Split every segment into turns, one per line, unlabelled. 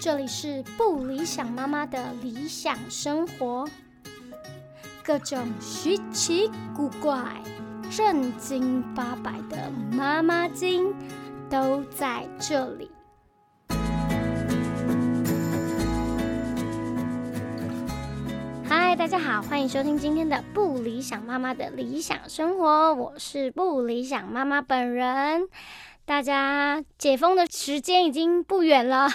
这里是不理想妈妈的理想生活，各种稀奇古怪、正经八百的妈妈经都在这里。嗨，大家好，欢迎收听今天的不理想妈妈的理想生活，我是不理想妈妈本人。大家解封的时间已经不远了，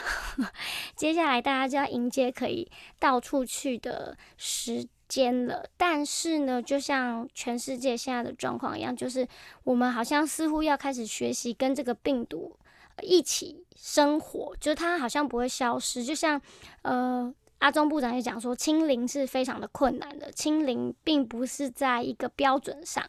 接下来大家就要迎接可以到处去的时间了。但是呢，就像全世界现在的状况一样，就是我们好像似乎要开始学习跟这个病毒一起生活，就是它好像不会消失。就像呃。阿中部长也讲说，清零是非常的困难的，清零并不是在一个标准上，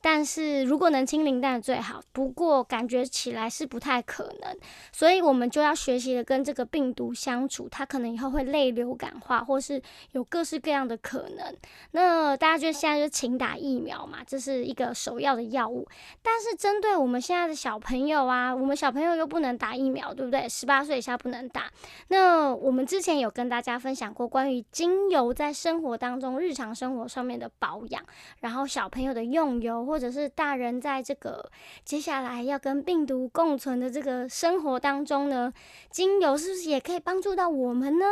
但是如果能清零，当然最好。不过感觉起来是不太可能，所以我们就要学习的跟这个病毒相处，它可能以后会类流感化，或是有各式各样的可能。那大家就现在就请打疫苗嘛，这是一个首要的药物。但是针对我们现在的小朋友啊，我们小朋友又不能打疫苗，对不对？十八岁以下不能打。那我们之前有跟大家分享。讲过关于精油在生活当中、日常生活上面的保养，然后小朋友的用油，或者是大人在这个接下来要跟病毒共存的这个生活当中呢，精油是不是也可以帮助到我们呢？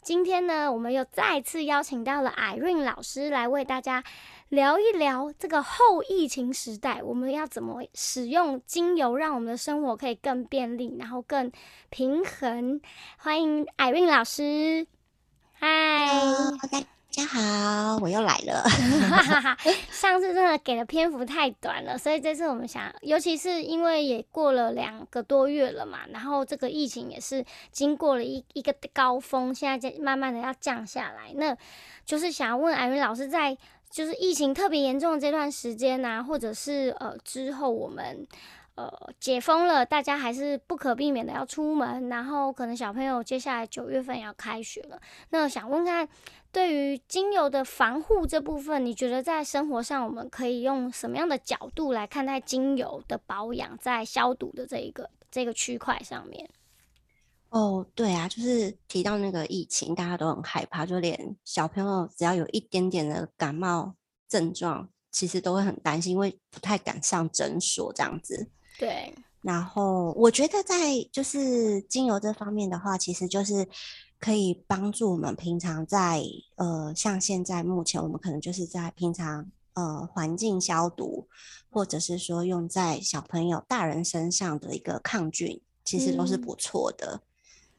今天呢，我们又再次邀请到了艾润老师来为大家聊一聊这个后疫情时代，我们要怎么使用精油，让我们的生活可以更便利，然后更平衡。欢迎艾润老师。嗨，
大家好，我又来了。
上次真的给的篇幅太短了，所以这次我们想，尤其是因为也过了两个多月了嘛，然后这个疫情也是经过了一一个高峰，现在在慢慢的要降下来。那就是想要问艾云老师，在就是疫情特别严重的这段时间呢，或者是呃之后我们。呃，解封了，大家还是不可避免的要出门，然后可能小朋友接下来九月份要开学了。那想问看，对于精油的防护这部分，你觉得在生活上我们可以用什么样的角度来看待精油的保养，在消毒的这一个这个区块上面？
哦，对啊，就是提到那个疫情，大家都很害怕，就连小朋友只要有一点点的感冒症状，其实都会很担心，因为不太敢上诊所这样子。
对，
然后我觉得在就是精油这方面的话，其实就是可以帮助我们平常在呃，像现在目前我们可能就是在平常呃环境消毒，或者是说用在小朋友、大人身上的一个抗菌，其实都是不错的。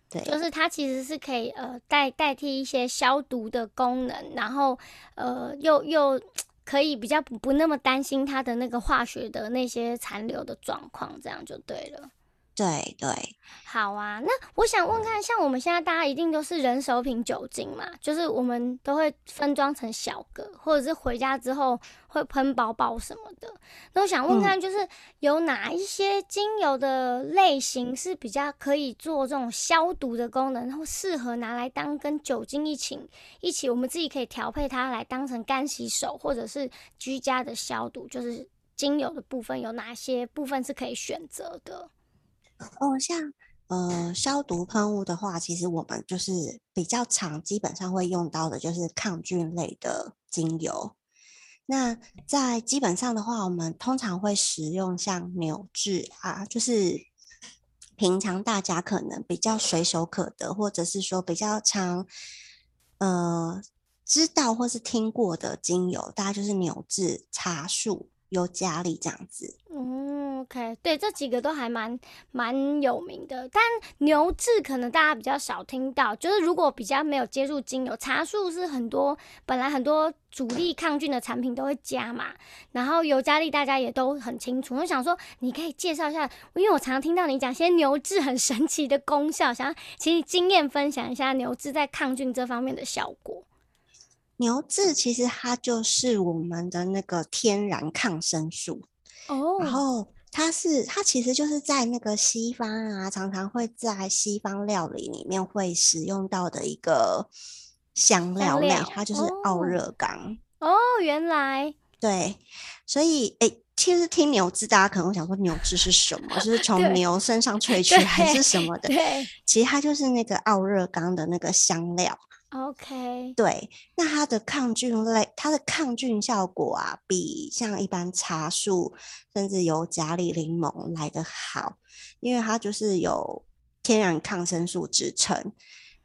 对，
就是它其实是可以呃代代替一些消毒的功能，然后呃又又。可以比较不不那么担心它的那个化学的那些残留的状况，这样就对了。
对对，
好啊。那我想问看，像我们现在大家一定都是人手瓶酒精嘛，就是我们都会分装成小个，或者是回家之后会喷包包什么的。那我想问看，就是有哪一些精油的类型是比较可以做这种消毒的功能，然后适合拿来当跟酒精一起一起，我们自己可以调配它来当成干洗手，或者是居家的消毒，就是精油的部分有哪些部分是可以选择的？
哦，像呃消毒喷雾的话，其实我们就是比较常，基本上会用到的就是抗菌类的精油。那在基本上的话，我们通常会使用像牛至啊，就是平常大家可能比较随手可得，或者是说比较常呃知道或是听过的精油，大概就是牛至、茶树、尤加利这样子。
嗯。OK，对，这几个都还蛮蛮有名的，但牛至可能大家比较少听到。就是如果比较没有接触精油，茶树是很多本来很多主力抗菌的产品都会加嘛。然后尤加利大家也都很清楚。我想说，你可以介绍一下，因为我常常听到你讲些牛至很神奇的功效，想要请你经验分享一下牛至在抗菌这方面的效果。
牛至其实它就是我们的那个天然抗生素哦，然后。它是，它其实就是在那个西方啊，常常会在西方料理里面会使用到的一个香料类，它就是奥热冈。
哦，原来
对，所以诶，其实听牛脂，大家可能会想说牛脂是什么？就是 从牛身上萃取还是什么的？
对
其实它就是那个奥热冈的那个香料。
，OK，
对，那它的抗菌类，它的抗菌效果啊，比像一般茶树甚至有甲里柠檬来的好，因为它就是有天然抗生素支撑。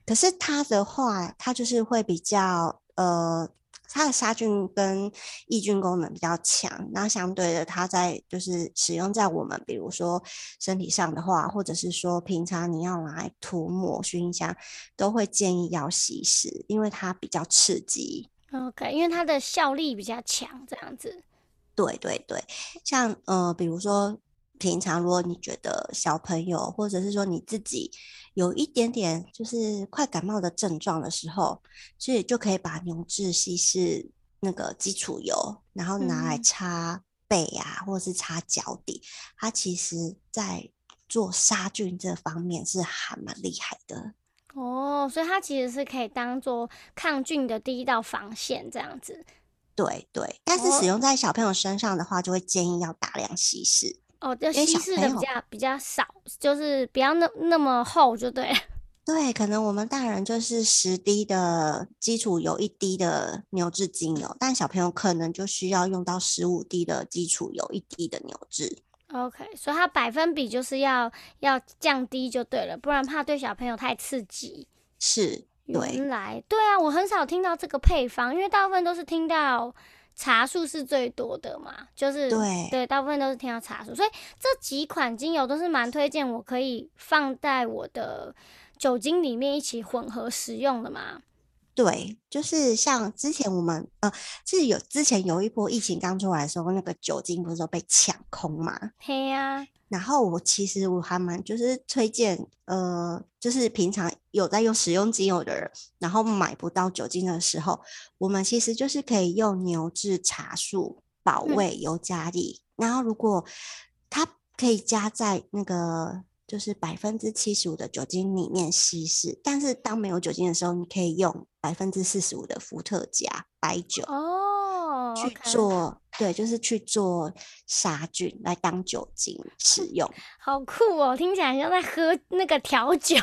可是它的话，它就是会比较呃，它的杀菌跟抑菌功能比较强。那相对的，它在就是使用在我们比如说身体上的话，或者是说平常你要拿来涂抹熏香，都会建议要稀释，因为它比较刺激。
OK，因为它的效力比较强，这样子。
对对对，像呃，比如说平常如果你觉得小朋友，或者是说你自己有一点点就是快感冒的症状的时候，所以就可以把牛至稀释那个基础油，然后拿来
嗯
擦背啊，或者是擦脚底，它其实在做杀菌这方面是还蛮厉害的。
哦，所以它其实是可以当做抗菌的第一道防线，这样子。
对对，但是
哦
使用在小朋友身上的话，就会建议要大量稀释。
哦，就稀释的比较比较少，就是不要那那么厚就对了。
对，可能我们大人就是十滴的基础油，一滴的牛至精油，但小朋友可能就需要用到十五滴的基础油，一滴的牛至。
OK，所以它百分比就是要要降低就对了，不然怕对小朋友太刺激。
是，对，
原来对啊，我很少听到这个配方，因为大部分都是听到茶树是最多的嘛，就是
对
对，大部分都是听到茶树，所以这几款精油都是蛮推荐，我可以放在我的酒精里面一起混合使用的嘛。
对，就是像之前我们呃，是有之前有一波疫情刚出来的时候，那个酒精不是都被抢空嘛？
嘿呀、
然后我其实我还蛮就是推荐，呃，就是平常有在用使用精油的人，然后买不到酒精的时候，我们其实就是可以用牛至茶树、保卫、尤加利，然后如果它可以加在那个就是百分之七十五的酒精里面稀释，但是当没有酒精的时候，你可以用百分之四十五的伏特加白酒。
哦
去做对，就是去做杀菌来当酒精使 用。
好酷哦，听起来像在喝那个调酒，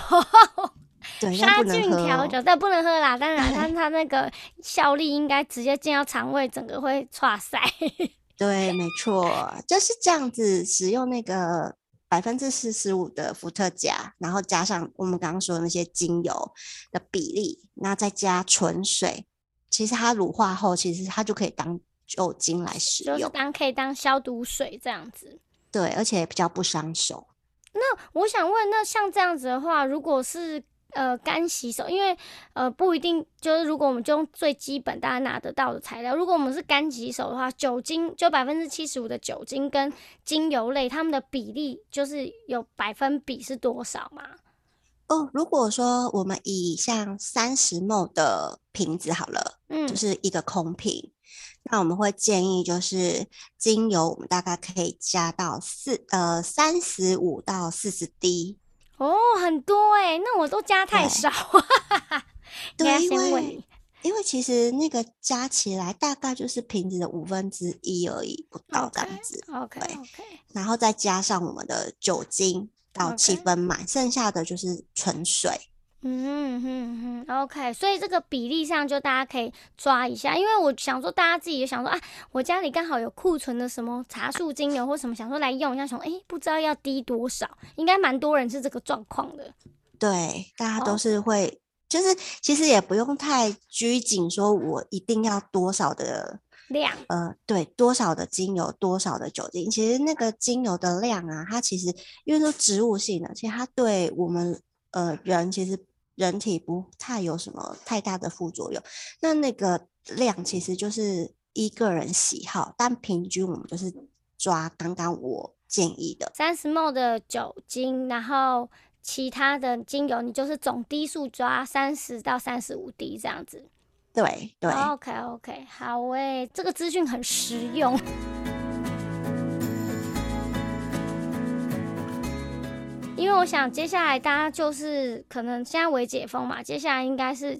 对，但
杀菌调酒，但不能喝啦。当然，它它那个效力应该直接进到肠胃，整个会 岔塞。
对，没错，就是这样子使用那个百分之四十五的伏特加，然后加上我们刚刚说的那些精油的比例，那再加纯水，其实它乳化后，其实它就可以当酒精来使
就是
用。
当可以当消毒水这样子。
对，而且比较不伤手。
那我想问，那像这样子的话，如果是呃干洗手，因为呃不一定，就是如果我们就用最基本大家拿得到的材料，如果我们是干洗手的话，酒精就百分之七十五的酒精跟精油类，它们的比例就是有百分比是多少吗？
哦，如果说我们以像三十 ml 的瓶子好了，
嗯
就，是一个空瓶，那我们会建议就是精油，我们大概可以加到四呃三十五到四十滴。
哦，很多哎、那我都加太
对
少，啊
对，
该
因为。因为其实那个加起来大概就是瓶子的五分之一而已，不到这样子。
OK
对
OK，
然后再加上我们的酒精到七分满，剩下的就是纯水。
嗯哼哼，OK，所以这个比例上就大家可以抓一下，因为我想说大家自己也想说啊，我家里刚好有库存的什么茶树精油或什么，想说来用一下，想说诶不知道要滴多少，应该蛮多人是这个状况的。
对，大家
哦。
都是会，就是其实也不用太拘谨，说我一定要多少的
量。
呃，对，多少的精油，多少的酒精，其实那个精油的量啊，它其实因为说植物性的，其实它对我们呃人其实人体不太有什么太大的副作用。那那个量其实就是依个人喜好，但平均我们就是抓刚刚我建议的。
三十 ml 的酒精，然后其他的精油你就是总滴数抓三十到三十五滴这样子。
对对
，OK OK，好诶，这个资讯很实用。因为我想接下来大家就是可能现在为解封嘛，接下来应该是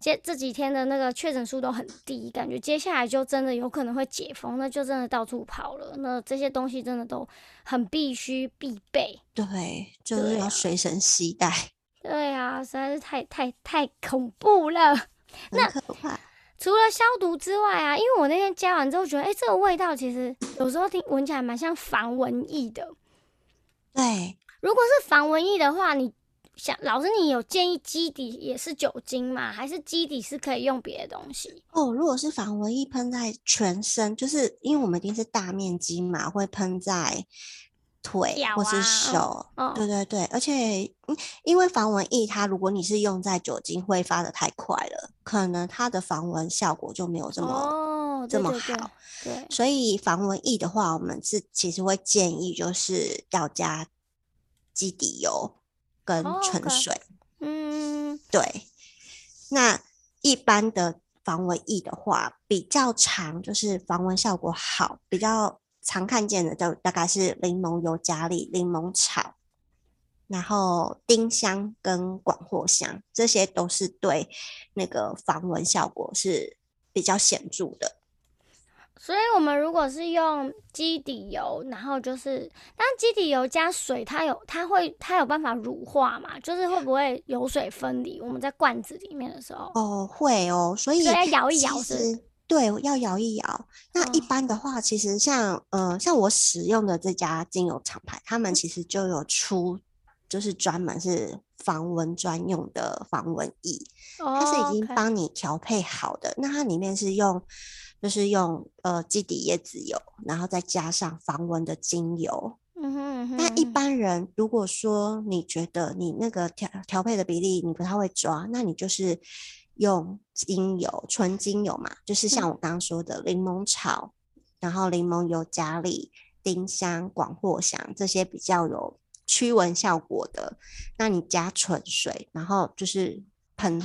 接这几天的那个确诊数都很低，感觉接下来就真的有可能会解封，那就真的到处跑了。那这些东西真的都很必须必备。
对，就是要随身携带，
对啊，实在是太太太恐怖了。
那可怕。
除了消毒之外啊，因为我那天加完之后觉得，哎、这个味道其实有时候听闻起来蛮像防蚊液的。
对，
如果是防蚊液的话，你想老师，你有建议基底也是酒精吗？还是基底是可以用别的东西？
哦，如果是防蚊液喷在全身，就是因为我们一定是大面积嘛，会喷在腿或是手。
哦
对对对，而且嗯，因为防蚊液它如果你是用在酒精挥发的太快了，可能它的防蚊效果就没有这么、
哦，
这么
对对对
好。
对，
所以防蚊液的话，我们是其实会建议就是要加基底油跟
哦
纯水。
嗯，
对，那一般的防蚊液的话，比较长就是防蚊效果好，比较常看见的就大概是柠檬油加利、柠檬草，然后丁香跟广藿香，这些都是对那个防蚊效果是比较显著的。
所以我们如果是用基底油，然后就是，但基底油加水，它有它会它有办法乳化嘛？就是会不会油水分离？我们在罐子里面的时候，
哦，会哦，所以
要摇一摇是
对，要摇一摇。那一
哦
般的话，其实像呃，像我使用的这家精油厂牌，他们其实就有出，就是专门是防蚊专用的防蚊液，它是
哦
已经帮你调配好的。那它里面是用，就是用呃基底椰子油，然后再加上防蚊的精油。
嗯哼嗯哼，
那一般人如果说你觉得你那个调调配的比例你不太会抓，那你就是用精油纯精油嘛，就是像我刚刚说的柠檬草，然后柠檬油加利、丁香、广藿香这些比较有驱蚊效果的，那你加纯水，然后就是喷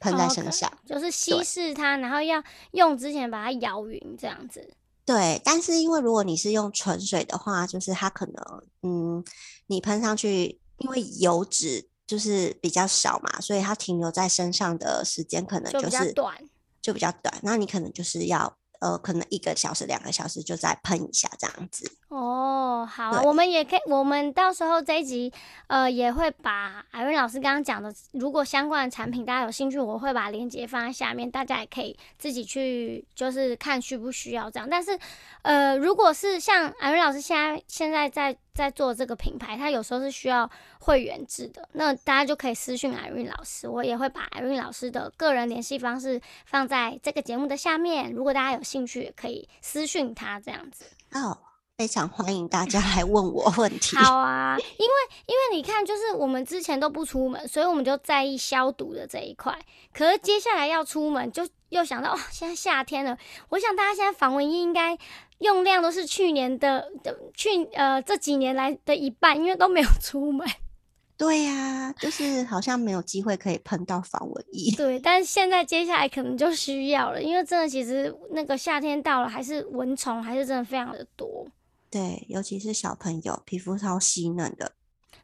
喷在身上。
就是稀释它，然后要用之前把它摇匀，这样子。
对，但是因为如果你是用纯水的话，就是它可能，嗯，你喷上去，因为油脂就是比较少嘛，所以它停留在身上的时间可能
就
就是
短
就比较短。那你可能就是要，呃，可能一个小时、两个小时就再喷一下这样子。
哦，好啊，我们也可以，我们到时候这一集，呃，也会把艾瑞老师刚刚讲的，如果相关的产品大家有兴趣，我会把链接放在下面，大家也可以自己去，就是看需不需要这样。但是，呃，如果是像艾瑞老师现在现在在在做这个品牌，它有时候是需要会员制的，那大家就可以私讯艾瑞老师，我也会把艾瑞老师的个人联系方式放在这个节目的下面，如果大家有兴趣，也可以私讯他这样子。
哦，非常欢迎大家来问我问题。
好啊，因为因为你看，就是我们之前都不出门，所以我们就在意消毒的这一块。可是接下来要出门，就又想到哦，现在夏天了，我想大家现在防蚊液应该用量都是去年的的去呃这几年来的一半，因为都没有出门。
对呀、就是好像没有机会可以喷到防蚊液。
对，但是现在接下来可能就需要了，因为真的其实那个夏天到了，还是蚊虫还是真的非常的多。
对，尤其是小朋友，皮肤超细嫩的。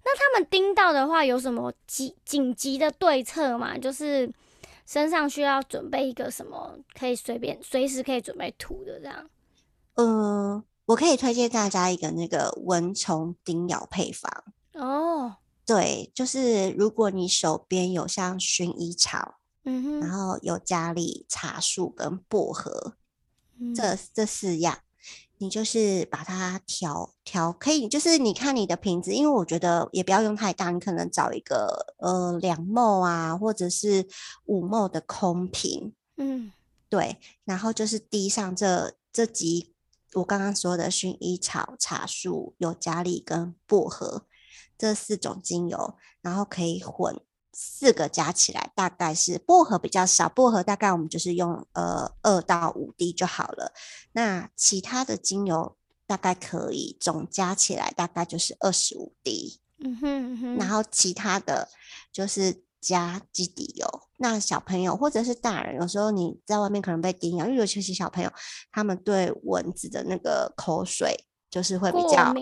那他们叮到的话，有什么急紧急的对策吗？就是身上需要准备一个什么，可以随便随时可以准备涂的这样。
呃，我可以推荐大家一个那个蚊虫叮咬配方。
哦，
对，就是如果你手边有像薰衣草，
嗯哼，
然后有加利、茶树跟薄荷
嗯
这这四样，你就是把它调调，可以就是你看你的瓶子，因为我觉得也不要用太大，你可能找一个呃两沫啊，或者是五沫的空瓶，
嗯。
对，然后就是滴上这这几我刚刚说的薰衣草、茶树、尤加利跟薄荷这四种精油，然后可以混四个加起来，大概是薄荷比较少，薄荷大概我们就是用呃二到五滴就好了。那其他的精油大概可以总加起来大概就是二十五滴。
嗯哼嗯哼，
然后其他的就是加基底油。那小朋友或者是大人，有时候你在外面可能被叮咬，因为尤其是小朋友，他们对蚊子的那个口水就是会比
过
较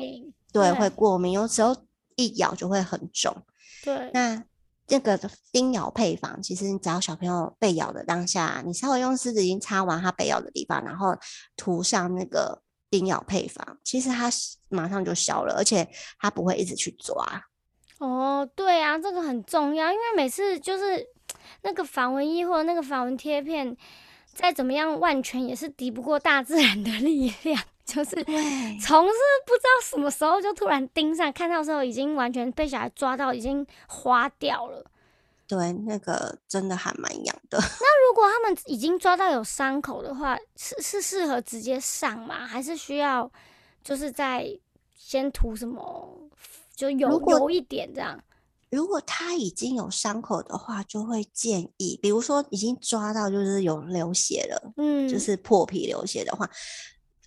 对会过敏，有时候一咬就会很肿。
对，
那这个叮咬配方，其实你只要小朋友被咬的当下，你稍微用湿纸巾擦完他被咬的地方，然后涂上那个叮咬配方，其实它马上就消了，而且它不会一直去抓。
哦，对啊，这个很重要，因为每次就是那个防蚊液或者那个防蚊贴片，再怎么样万全也是敌不过大自然的力量。就是从是不知道什么时候就突然盯上，看到时候已经完全被小孩抓到，已经花掉了。
对，那个真的还蛮痒的。
那如果他们已经抓到有伤口的话，是是适合直接上吗？还是需要就是在先涂什么，就油油一点这样？
如果他已经有伤口的话，就会建议，比如说已经抓到就是有流血了，嗯，就是破皮流血的话。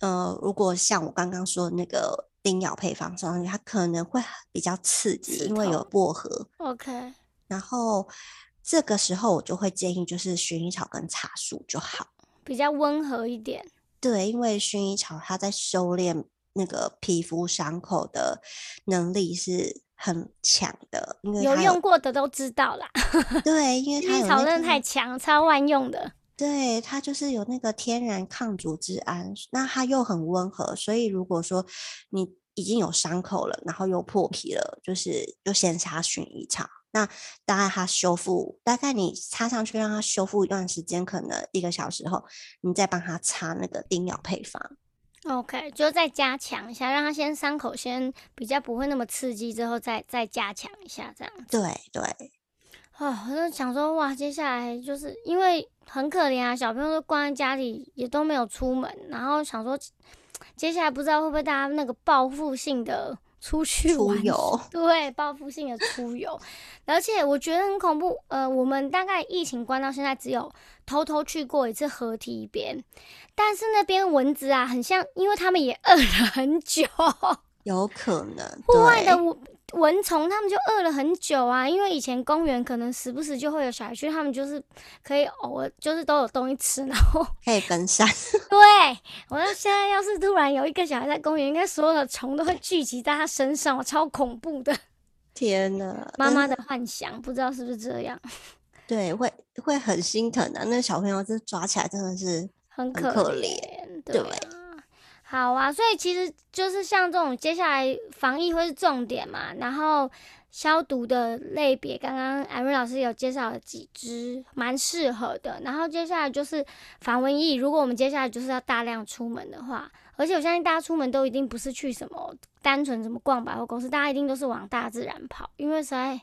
呃，如果像我刚刚说那个叮咬配方上去，它可能会比较刺激，因为有薄荷。
OK。
然后这个时候我就会建议，就是薰衣草跟茶树就好，
比较温和一点。
对，因为薰衣草它在修炼那个皮肤伤口的能力是很强的，因为
有用过的都知道啦。
对，因为薰衣
草真的太强，超万用的。
对它就是有那个天然抗组织胺，那它又很温和，所以如果说你已经有伤口了，然后又破皮了，就是就先擦薰衣草。那大概它修复，大概你擦上去让它修复一段时间，可能一个小时后，你再帮它擦那个叮咬配方。
OK，就再加强一下，让它先伤口先比较不会那么刺激，之后再再加强一下这样。
对对。
啊，我就想说，哇，接下来就是因为很可怜啊，小朋友都关在家里，也都没有出门，然后想说，接下来不知道会不会大家那个报复性的出去
出游，
对，报复性的出游，而且我觉得很恐怖。呃，我们大概疫情关到现在，只有偷偷去过一次河堤边，但是那边蚊子啊，很像，因为他们也饿了很久，
有可能
户外的我。蚊虫他们就饿了很久啊，因为以前公园可能时不时就会有小孩去，他们就是可以偶尔就是都有东西吃，然后
可以分散。
对，我说现在要是突然有一个小孩在公园，应该所有的虫都会聚集在他身上，我超恐怖的。
天呐，
妈妈的幻想，不知道是不是这样？
对，会会很心疼的。那小朋友这抓起来真的是
很
可
怜，对。好啊，所以其实就是像这种接下来防疫会是重点嘛，然后消毒的类别，刚刚艾瑞老师有介绍了几支，蛮适合的。然后接下来就是防蚊疫，如果我们接下来就是要大量出门的话，而且我相信大家出门都一定不是去什么单纯什么逛百货公司，大家一定都是往大自然跑，因为实在。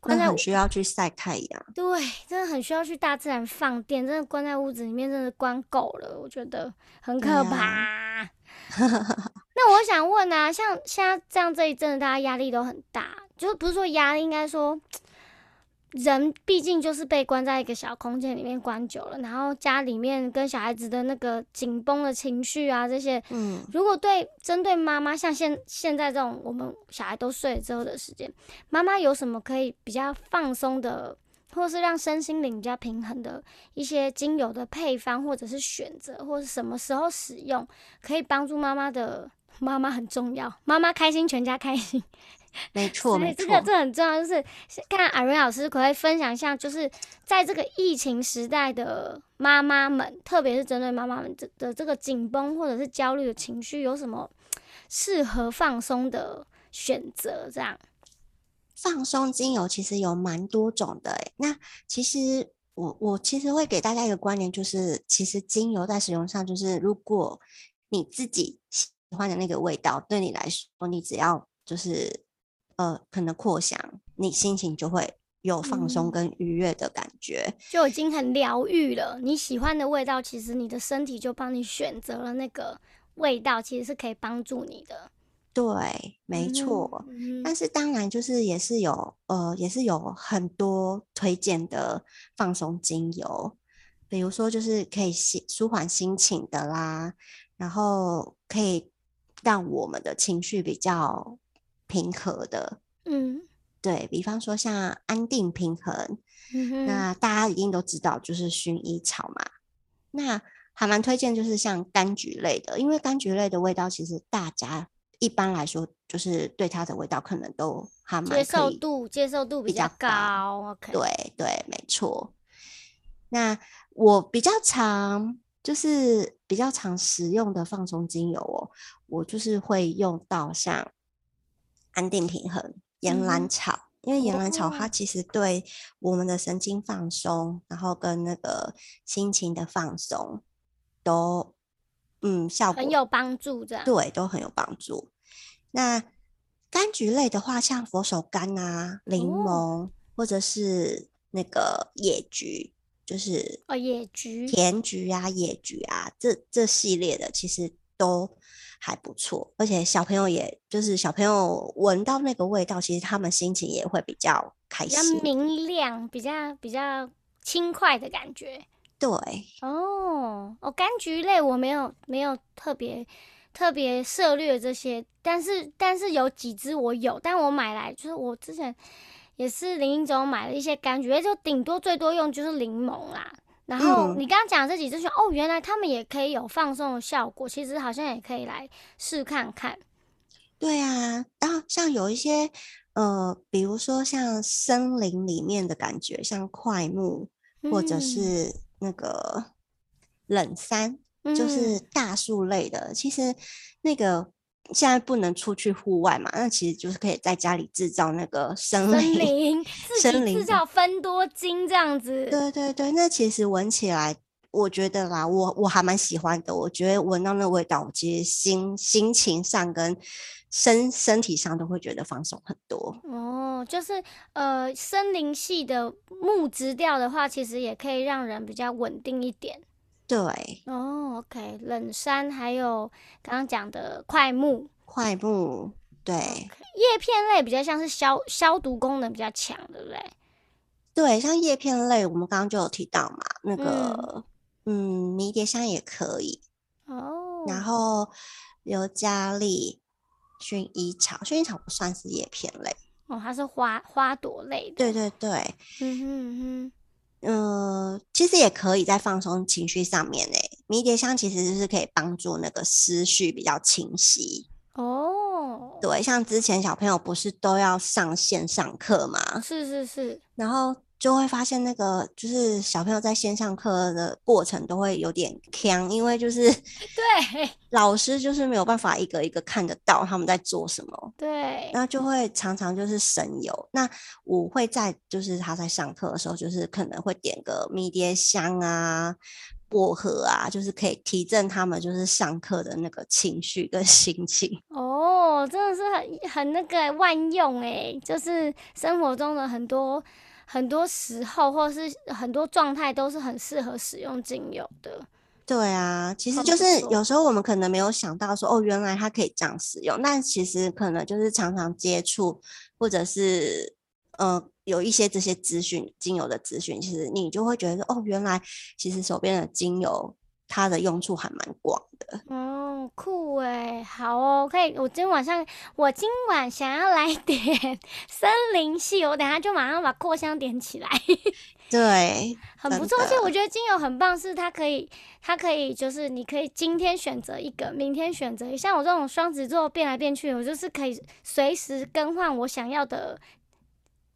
关在很需要去晒太阳，
对，真的很需要去大自然放电。真的关在屋子里面，真的关够了，我觉得很可怕。那我想问啊，像现在这样这一阵，大家压力都很大，就是不是说压力，应该说。人毕竟就是被关在一个小空间里面关久了，然后家里面跟小孩子的那个紧绷的情绪啊，这些，嗯，如果对针对妈妈，像现现在这种我们小孩都睡了之后的时间，妈妈有什么可以比较放松的，或是让身心灵比较平衡的一些精油的配方，或者是选择，或者什么时候使用，可以帮助妈妈的妈妈很重要，妈妈开心，全家开心。
没错，没
错，这个这很重要，就是看阿瑞老师可以分享一下，就是在这个疫情时代的妈妈们，特别是针对妈妈们的的这个紧绷或者是焦虑的情绪，有什么适合放松的选择？这样
放松精油其实有蛮多种的，诶，那其实我我其实会给大家一个观念，就是其实精油在使用上，就是如果你自己喜欢的那个味道，对你来说，你只要就是。呃，可能扩香，你心情就会有放松跟愉悦的感觉，
就已经很疗愈了。你喜欢的味道，其实你的身体就帮你选择了那个味道，其实是可以帮助你的。
对，没错。但是当然，就是也是有呃，也是有很多推荐的放松精油，比如说就是可以心舒缓心情的啦，然后可以让我们的情绪比较。平和的，嗯，对比方说像安定平衡，那大家一定都知道就是薰衣草嘛。那还蛮推荐就是像柑橘类的，因为柑橘类的味道其实大家一般来说，就是对它的味道可能都还蛮
接受度接受度比较
高
高。OK，
对对，没错。那我比较常就是比较常使用的放松精油哦，我就是会用到像安定平衡、岩
嗯
兰草，因为岩兰草它
哦
其实对我们的神经放松，然后跟那个心情的放松都嗯效果
很有帮助这样。
对，都很有帮助。那柑橘类的话，像佛手柑啊、柠
哦
檬，或者是那个野橘，就是
哦，野菊
甜菊啊、野菊啊，这这系列的其实都还不错。而且小朋友也就是小朋友闻到那个味道，其实他们心情也会比较开
比较
心。
明亮，比较比较轻快的感觉。
对，
哦哦，柑橘类我没有没有特别特别涉略这些，但是但是有几支我有，但我买来就是我之前也是林英总买了一些柑橘类，就顶多最多用就是柠檬啦。然后
嗯
你刚刚讲的这几支选哦，原来他们也可以有放松的效果，其实好像也可以来试看看。
对啊，然后像有一些呃，比如说像森林里面的感觉，像快木或者
嗯
是那个冷杉，就是
嗯
大树类的。其实那个现在不能出去户外嘛，那其实就是可以在家里制造那个森
森
林。森林制
造分多精这样子。
对对对，那其实闻起来，我觉得啦，我我还蛮喜欢的。我觉得闻到那味道，我其实心心情上跟身身体上都会觉得放松很多。
哦，就是呃，森林系的木质调的话，其实也可以让人比较稳定一点。
对，
哦，OK，冷杉还有刚刚讲的快木，
快木，对。
叶片类比较像是消消毒功能比较强，对不对？
对，像叶片类，我们刚刚就有提到嘛，那个嗯，迷迭香也可以，
哦，
然。后尤加利、薰衣草，薰衣草不算是叶片类。
哦，它是花花朵类的。
对对对，
嗯哼嗯
嗯，其实也可以在放松情绪上面诶。迷迭香其实就是可以帮助那个思绪比较清晰。
哦，
对，像之前小朋友不是都要上线上课嘛，
是是是，
然后就会发现那个就是小朋友在线上课的过程都会有点呛，因为就是
对
老师就是没有办法一个一个看得到他们在做什么。
对，
那就会常常就是神游。那我会在就是他在上课的时候，就是可能会点个迷迭香啊、薄荷啊，就是可以提振他们就是上课的那个情绪跟 心情。
哦，真的是很很那个万用诶，就是生活中的很多很多时候，或是很多状态，都是很适合使用精油的。
对啊，其实就是有时候我们可能没有想到说，哦，原来它可以这样使用。但其实可能就是常常接触，或者是呃有一些这些资讯、精油的资讯，其实你就会觉得说，哦，原来其实手边的精油它的用处还蛮广的。
哦，酷哎，好哦，可以。我今天晚上，我今晚想要来 点森林系，我等下就马上把扩香点起来。
对，
很不错，而且我觉得精油很棒，是它可以，它可以就是你可以今天选择一个，明天选择一个。像我这种双子座变来变去，我就是可以随时更换我想要的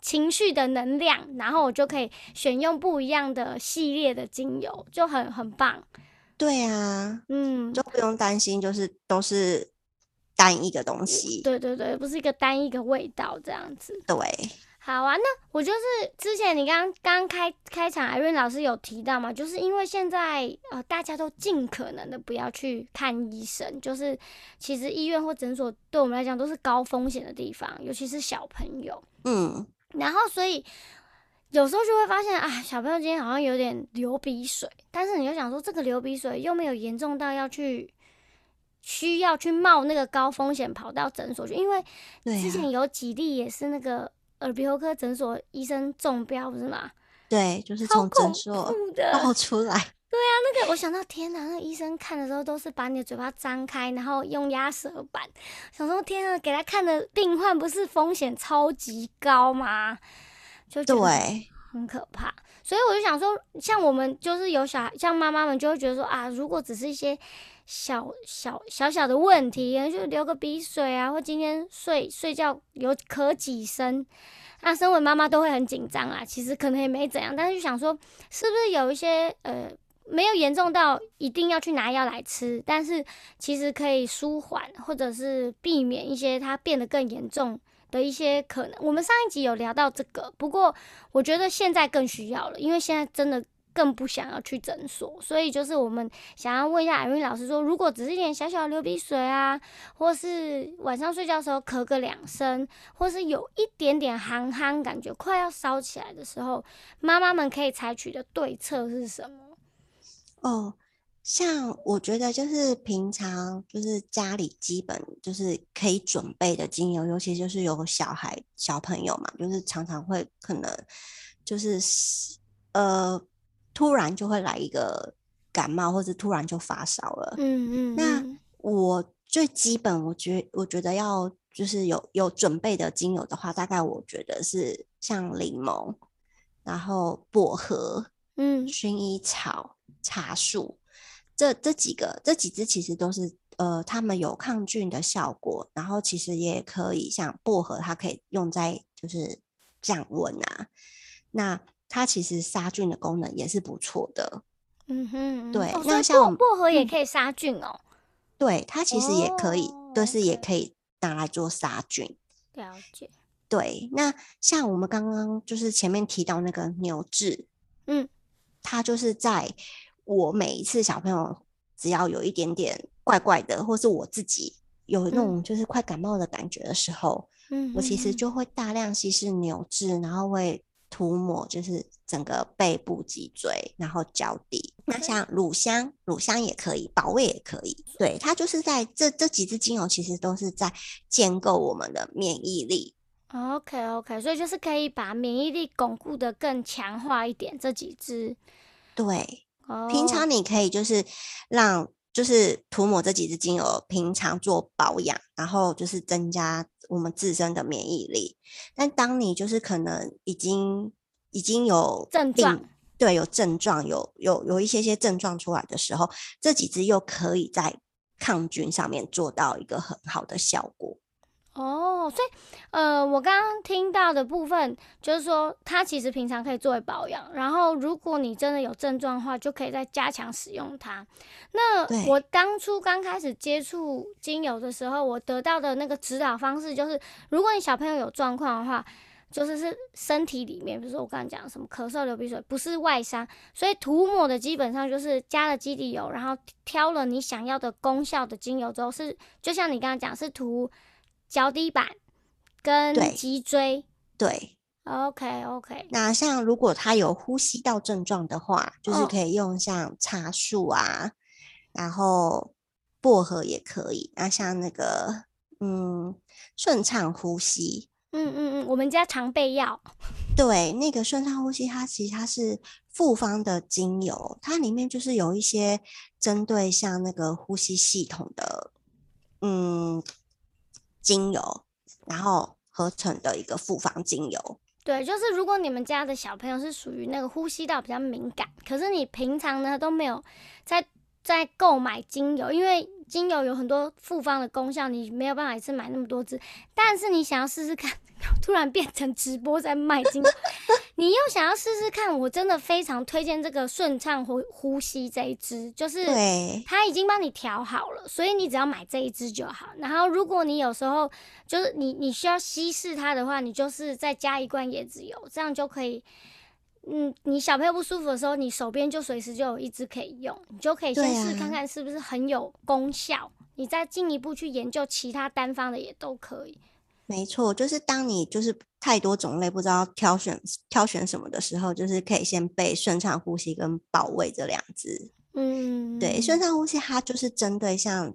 情绪的能量，然后我就可以选用不一样的系列的精油，就很很棒。
对啊，
嗯，
就不用担心，就是都是单一个东西。
对对对，不是一个单一个味道这样子。
对，
好啊，那我就是之前你刚刚开开场，艾瑞老师有提到嘛，就是因为现在呃大家都尽可能的不要去看医生，就是其实医院或诊所对我们来讲都是高风险的地方，尤其是小朋友。
嗯，
然后所以有时候就会发现啊，小朋友今天好像有点流鼻水，但是你又想说这个流鼻水又没有严重到要去。需要去冒那个高风险跑到诊所去，因为
对啊，
之前有几例也是那个耳鼻喉科诊所医生中标，不是吗？
对，就是从诊所。爆出来。
那个我想到，天哪，那个医生看的时候都是把你的嘴巴张开，然后用压舌板，想说天啊，给他看的病患不是风险超级高吗？就觉得
对，
很可怕。所以我就想说，像我们就是有小孩，像妈妈们就会觉得说啊，如果只是一些小小小小的问题，就流个鼻水啊，或今天睡睡觉有咳几声，那身为妈妈都会很紧张啊。其实可能也没怎样，但是就想说，是不是有一些呃没有严重到一定要去拿药来吃，但是其实可以舒缓或者是避免一些它变得更严重的一些可能。我们上一集有聊到这个，不过我觉得现在更需要了，因为现在真的。更不想要去诊所，所以就是我们想要问一下艾瑞老师说，如果只是一点小小流鼻水啊，或是晚上睡觉的时候咳个两声，或是有一点点寒寒感觉快要烧起来的时候，妈妈们可以采取的对策是什么？
哦，像我觉得就是平常就是家里基本就是可以准备的精油，尤其就是有小孩小朋友嘛，就是常常会可能就是呃。突然就会来一个感冒，或者突然就发烧了。嗯嗯。那我最基本，我觉我觉得要就是有有准备的精油的话，大概我觉得是像柠檬，然后薄荷，嗯，薰衣草、茶树，这这几个这几支其实都是呃，它们有抗菌的效果，然后其实也可以像薄荷，它可以用在就是降温啊。那它其实杀菌的功能也是不错的，嗯哼，对。那像
薄荷也可以杀菌哦。
对，它其实也可以，就是也可以拿来做杀菌。
了解。
对，那像我们刚刚就是前面提到那个牛至，嗯，它就是在我每一次小朋友只要有一点点怪怪的，或是我自己有那种就是快感冒的感觉的时候，嗯，我其实就会大量稀释牛至，然后会。涂抹就是整个背部、脊椎，然后脚底。那像乳香，乳香也可以，保胃也可以。对，它就是在这这几支精油，其实都是在建构我们的免疫力。
OK OK，所以就是可以把免疫力巩固的更强化一点。这几支，
对，平常你可以就是让。就是涂抹这几支精油，平常做保养，然后就是增加我们自身的免疫力。但当你就是可能已经已经有
症状，
对，有症状，有有有一些些症状出来的时候，这几支又可以在抗菌上面做到一个很好的效果。
哦，所以，呃，我刚刚听到的部分就是说，它其实平常可以作为保养，然后如果你真的有症状的话，就可以再加强使用它。那我当初刚开始接触精油的时候，我得到的那个指导方式就是，如果你小朋友有状况的话，就是是身体里面，比如说我刚刚讲什么咳嗽、流鼻水，不是外伤，所以涂抹的基本上就是加了基底油，然后挑了你想要的功效的精油之后，是就像你刚刚讲，是涂。脚底板跟脊椎，
对
，OK OK。
那像如果他有呼吸道症状的话，就是可以用像茶树啊，然后薄荷也可以。那像那个，嗯，顺畅呼吸，
嗯嗯嗯，我们家常备药。
对，那个顺畅呼吸，它其实它是复方的精油，它里面就是有一些针对像那个呼吸系统的，嗯。精油，然后合成的一个复方精油。
对，就是如果你们家的小朋友是属于那个呼吸道比较敏感，可是你平常呢都没有在在购买精油，因为精油有很多复方的功效，你没有办法一次买那么多支。但是你想要试试看，突然变成直播在卖精油。你又想要试试看，我真的非常推荐这个顺畅呼呼吸这一支，就是它已经帮你调好了，所以你只要买这一支就好。然后如果你有时候就是你你需要稀释它的话，你就是再加一罐椰子油，这样就可以。嗯，你小朋友不舒服的时候，你手边就随时就有一支可以用，你就可以先试看看是不是很有功效，你再进一步去研究其他单方的也都可以。
没错，就是当你就是太多种类不知道挑选挑选什么的时候，就是可以先备顺畅呼吸跟保卫这两支。嗯，对，顺畅呼吸它就是针对像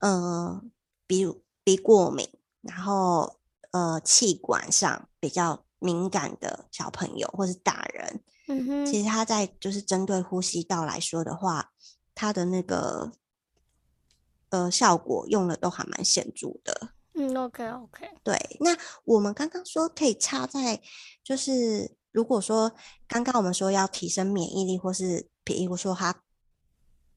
呃比如鼻过敏，然后呃气管上比较敏感的小朋友或是大人。嗯哼，其实它在就是针对呼吸道来说的话，它的那个呃效果用了都还蛮显著的。
嗯，OK OK，
对，那我们刚刚说可以插在，就是如果说刚刚我们说要提升免疫力，或是比如说他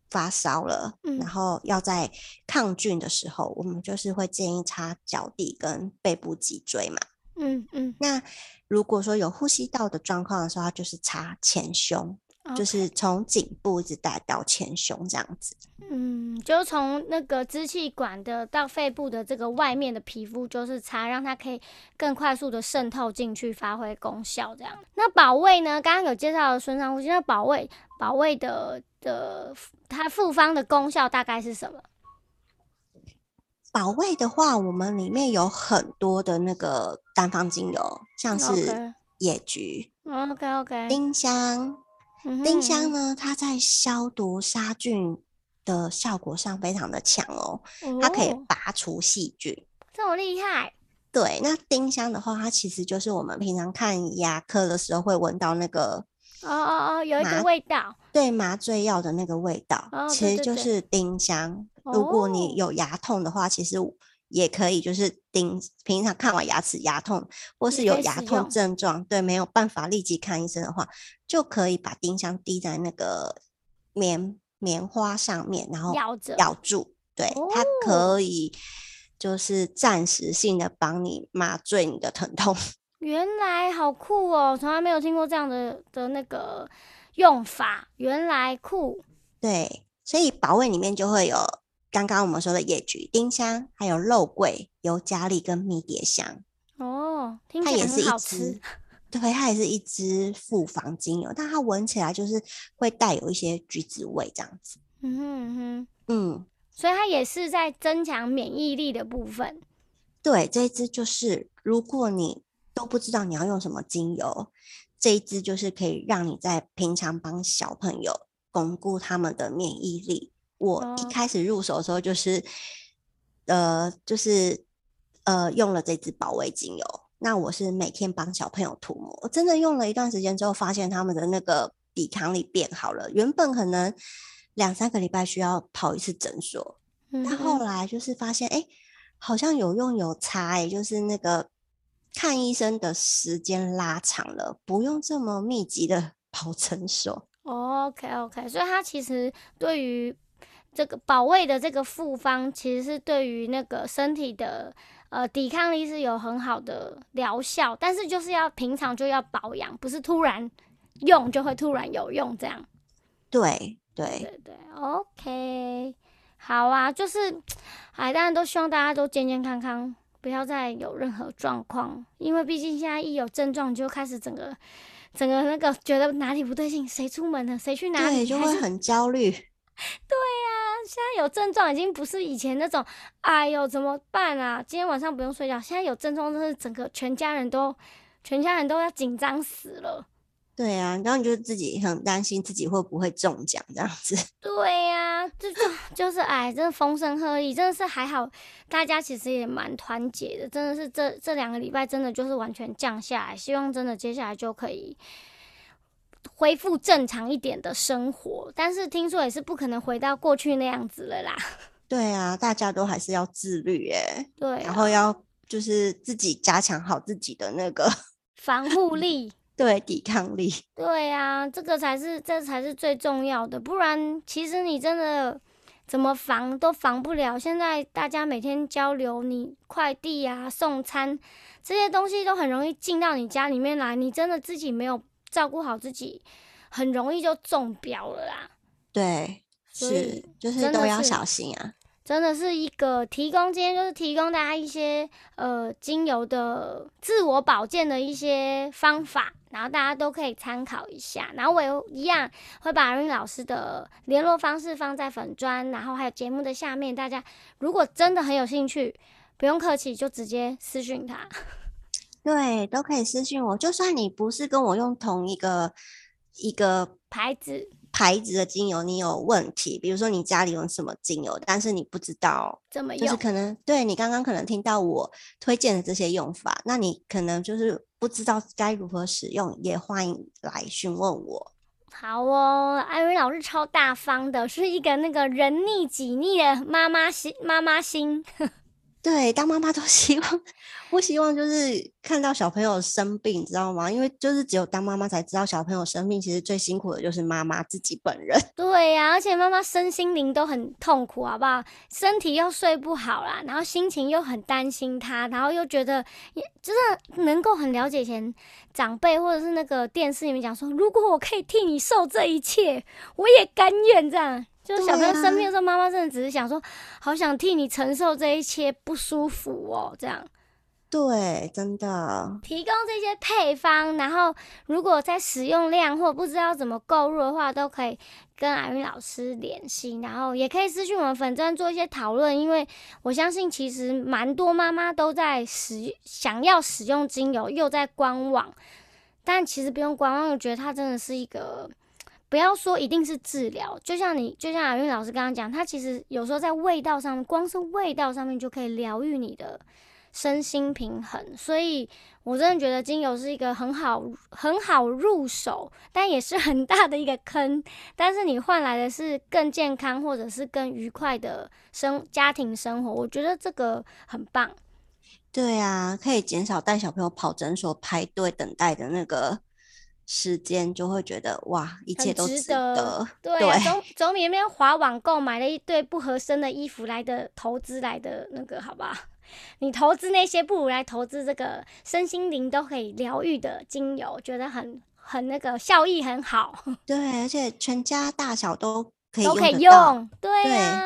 发烧了，
嗯。
然后要在抗菌的时候，我们就是会建议擦脚底跟背部脊椎嘛。
嗯嗯，
那如果说有呼吸道的状况的时候，它就是擦前胸，就是从颈部一直带到前胸这样子。
嗯，就从那个支气管的到肺部的这个外面的皮肤，就是擦，让它可以更快速的渗透进去，发挥功效。这样，那保卫呢？刚刚有介绍的孙上呼吸，那保卫保卫的的它复方的功效大概是什么？
保卫的话，我们里面有很多的那个单方精油，像是野菊、
OK OK，
丁香。
嗯
丁香呢，它在消毒杀菌的效果上非常的强哦，它可以
哦。
拔除细菌。
这么厉害，
对，那丁香的话，它其实就是我们平常看牙科的时候会闻到那个
哦哦哦，有一个味道，
对麻醉药的那个味道，
哦
其实就是丁香。如果你
哦。
有牙痛的话，其实也可以就是丁，平常看完牙齿牙痛，或是有牙痛症状，对，没有办法立即看医生的话，就可以把丁香滴在那个棉棉花上面，然后
咬着
咬住，对，它
哦
可以就是暂时性的帮你麻醉你的疼痛。
原来好酷哦，从来没有听过这样的的那个用法，原来酷。
对，所以保卫里面就会有刚刚我们说的野菊、丁香，还有肉桂、尤加利跟迷迭香，
哦，听起来
它也是一支。，对，它也是一支复方精油，但它闻起来就是会带有一些橘子味这样子。
嗯哼嗯哼，
嗯，
所以它也是在增强免疫力的部分。
对，这一支就是如果你都不知道你要用什么精油，这一支就是可以让你在平常帮小朋友巩固他们的免疫力。我一
哦
开始入手的时候就是，呃，就是呃用了这支保卫精油。那我是每天帮小朋友涂抹，我真的用了一段时间之后，发现他们的那个抵抗力变好了。原本可能两三个礼拜需要跑一次诊所，
嗯
但后
哼
来就是发现，哎、好像有用有差、欸，就是那个看医生的时间拉长了，不用这么密集的 跑诊所。
OK OK，所以它其实对于这个保卫的这个复方，其实是对于那个身体的呃抵抗力是有很好的疗效，但是就是要平常就要保养，不是突然用就会突然有用这样。
对对，
对对，OK，好啊，就是，哎，当然都希望大家都健健康康，不要再有任何状况，因为毕竟现在一有症状，就开始整个整个那个觉得哪里不对劲，谁出门了，谁去哪，里，
就会很焦虑。
现在有症状已经不是以前那种，哎呦怎么办啊？今天晚上不用睡觉，现在有症状，就是整个全家人都全家人都要紧张死了。
对啊，然后你就自己很担心自己会不会中奖这样子。
对呀、这就就是哎，真的风声鹤唳，真的是还好，大家其实也蛮团结的，真的是这这两个礼拜真的就是完全降下来，希望真的接下来就可以恢复正常一点的生活，但是听说也是不可能回到过去那样子了啦。
对啊，大家都还是要自律哎，
对啊、
然后要就是自己加强好自己的那个
防护力。
对抵抗力。
对啊、这个才是这才是最重要的，不然其实你真的怎么防都防不了。现在大家每天交流，你快递啊、送餐这些东西都很容易进到你家里面来，你真的自己没有照顾好自己，很容易就中标了啦。
对，是就是都要小心啊。
真的是一个提供，今天就是提供大家一些呃精油的自我保健的一些方法，然后大家都可以参考一下。然后我也一样会把 Rain 老师的联络方式放在粉砖，然后还有节目的下面，大家如果真的很有兴趣，不用客气，就直接私讯他。
对，都可以私信我，就算你不是跟我用同一个一个
牌子
牌子的精油，你有问题，比如说你家里用什么精油，但是你不知道，
怎么用，
就是可能对你刚刚可能听到我推荐的这些用法，那你可能就是不知道该如何使用，也欢迎来询问我。
好哦，艾瑞老师超大方的，是一个那个人逆己逆的妈妈心妈妈心。
对，当妈妈都 希望不希望就是看到小朋友生病，知道吗？因为就是只有当妈妈才知道小朋友生病，其实最辛苦的就是妈妈自己本人。
对呀，而且妈妈身心灵都很痛苦，好不好？身体又睡不好啦，然后心情又很担心他，然后又觉得，真的能够很了解以前长辈或者是那个电视里面讲说，如果我可以替你受这一切，我也甘愿这样。就是小朋友生病的时候，妈妈真的只是想说，好想替你承受这一切不舒服哦，这样。
对，真的。
提供这些配方，然后如果在使用量或不知道怎么购入的话，都可以跟阿云老师联系，然后也可以私讯我们粉专做一些讨论，因为我相信其实蛮多妈妈都在使想要使用精油，又在观望，但其实不用观望，我觉得它真的是一个。不要说一定是治疗，就像你，就像阿韵老师刚刚讲，他其实有时候在味道上面，光是味道上面就可以疗愈你的身心平衡。所以我真的觉得精油是一个很好很好入手，但也是很大的一个坑。但是你换来的是更健康或者是更愉快的生家庭生活，我觉得这个很棒。
对啊，可以减少带小朋友跑诊所排队等待的那个。时间就会觉得哇，一切都值得。
对，总总比那边滑网购买了一堆不合身的衣服来的投资来的那个好吧？你投资那些，不如来投资这个身心灵都可以疗愈的精油，觉得很很那个效益很好。
对，而且全家大小都可以
都可以用。
对，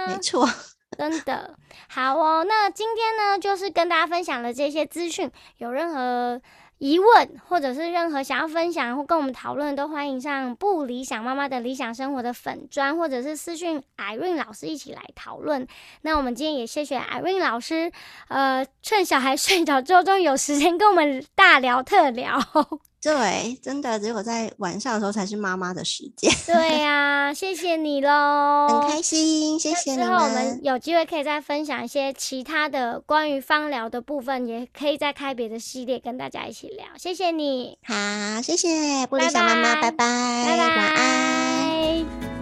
没
错，
真的好哦。那今天呢，就是跟大家分享了这些资讯，有任何。疑问或者是任何想要分享或跟我们讨论，都欢迎上不理想妈妈的理想生活的粉砖，或者是私讯 Irene 老师一起来讨论。那我们今天也谢谢 Irene 老师，呃，趁小孩睡着之后，终于有时间跟我们大聊特聊。
对，真的只有在晚上的时候才是妈妈的时间。
对呀，谢谢你喽，
很开心，谢谢你
之后我们有机会可以再分享一些其他的关于芳疗的部分，也可以再开别的系列跟大家一起聊。谢谢你，
好，谢谢，玻璃小妈妈，拜拜，
拜拜，晚安。